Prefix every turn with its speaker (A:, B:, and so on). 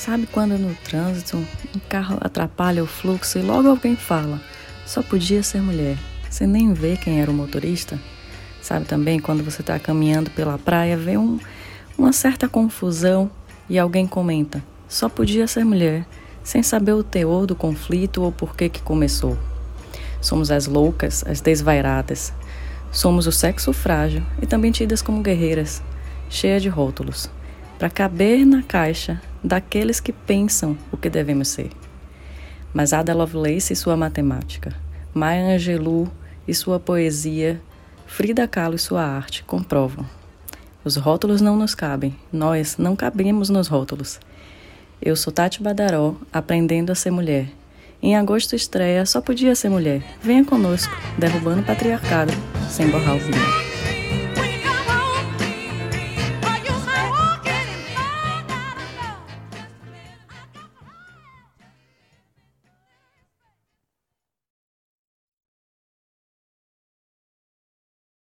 A: Sabe quando no trânsito um carro atrapalha o fluxo e logo alguém fala: só podia ser mulher. Você nem vê quem era o motorista? Sabe também quando você está caminhando pela praia, vê um, uma certa confusão e alguém comenta: só podia ser mulher, sem saber o teor do conflito ou por que que começou. Somos as loucas, as desvairadas. Somos o sexo frágil e também tidas como guerreiras, cheia de rótulos, para caber na caixa daqueles que pensam o que devemos ser. Mas Ada Lovelace e sua matemática, Maya Angelou e sua poesia, Frida Kahlo e sua arte comprovam. Os rótulos não nos cabem, nós não cabemos nos rótulos. Eu sou Tati Badaró, aprendendo a ser mulher. Em agosto estreia Só Podia Ser Mulher. Venha conosco, derrubando o patriarcado, sem borrar o vinho.